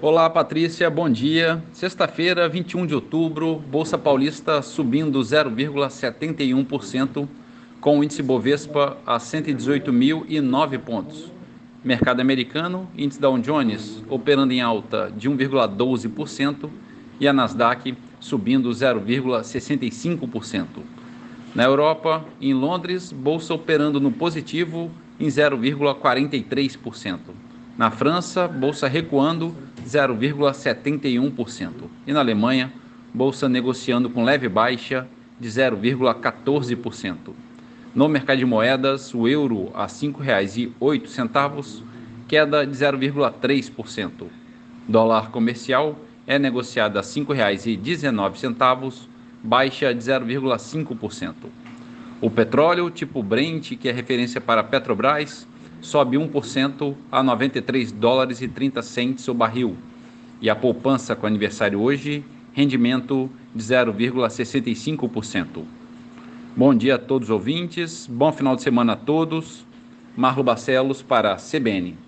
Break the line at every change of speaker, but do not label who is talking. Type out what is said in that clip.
Olá, Patrícia, bom dia. Sexta-feira, 21 de outubro, Bolsa Paulista subindo 0,71%, com o índice Bovespa a 118.009 pontos. Mercado americano, índice Dow Jones operando em alta de 1,12% e a Nasdaq subindo 0,65%. Na Europa, em Londres, bolsa operando no positivo em 0,43%. Na França, bolsa recuando 0,71%. E na Alemanha, bolsa negociando com leve baixa de 0,14%. No mercado de moedas, o euro a R$ 5,08, queda de 0,3%. Dólar comercial é negociado a R$ 5,19, baixa de 0,5%. O petróleo tipo Brent, que é referência para Petrobras, sobe 1% a 93 dólares e 30 centes o barril. E a poupança com aniversário hoje, rendimento de 0,65%. Bom dia a todos os ouvintes, bom final de semana a todos. Marlo Barcelos para a CBN.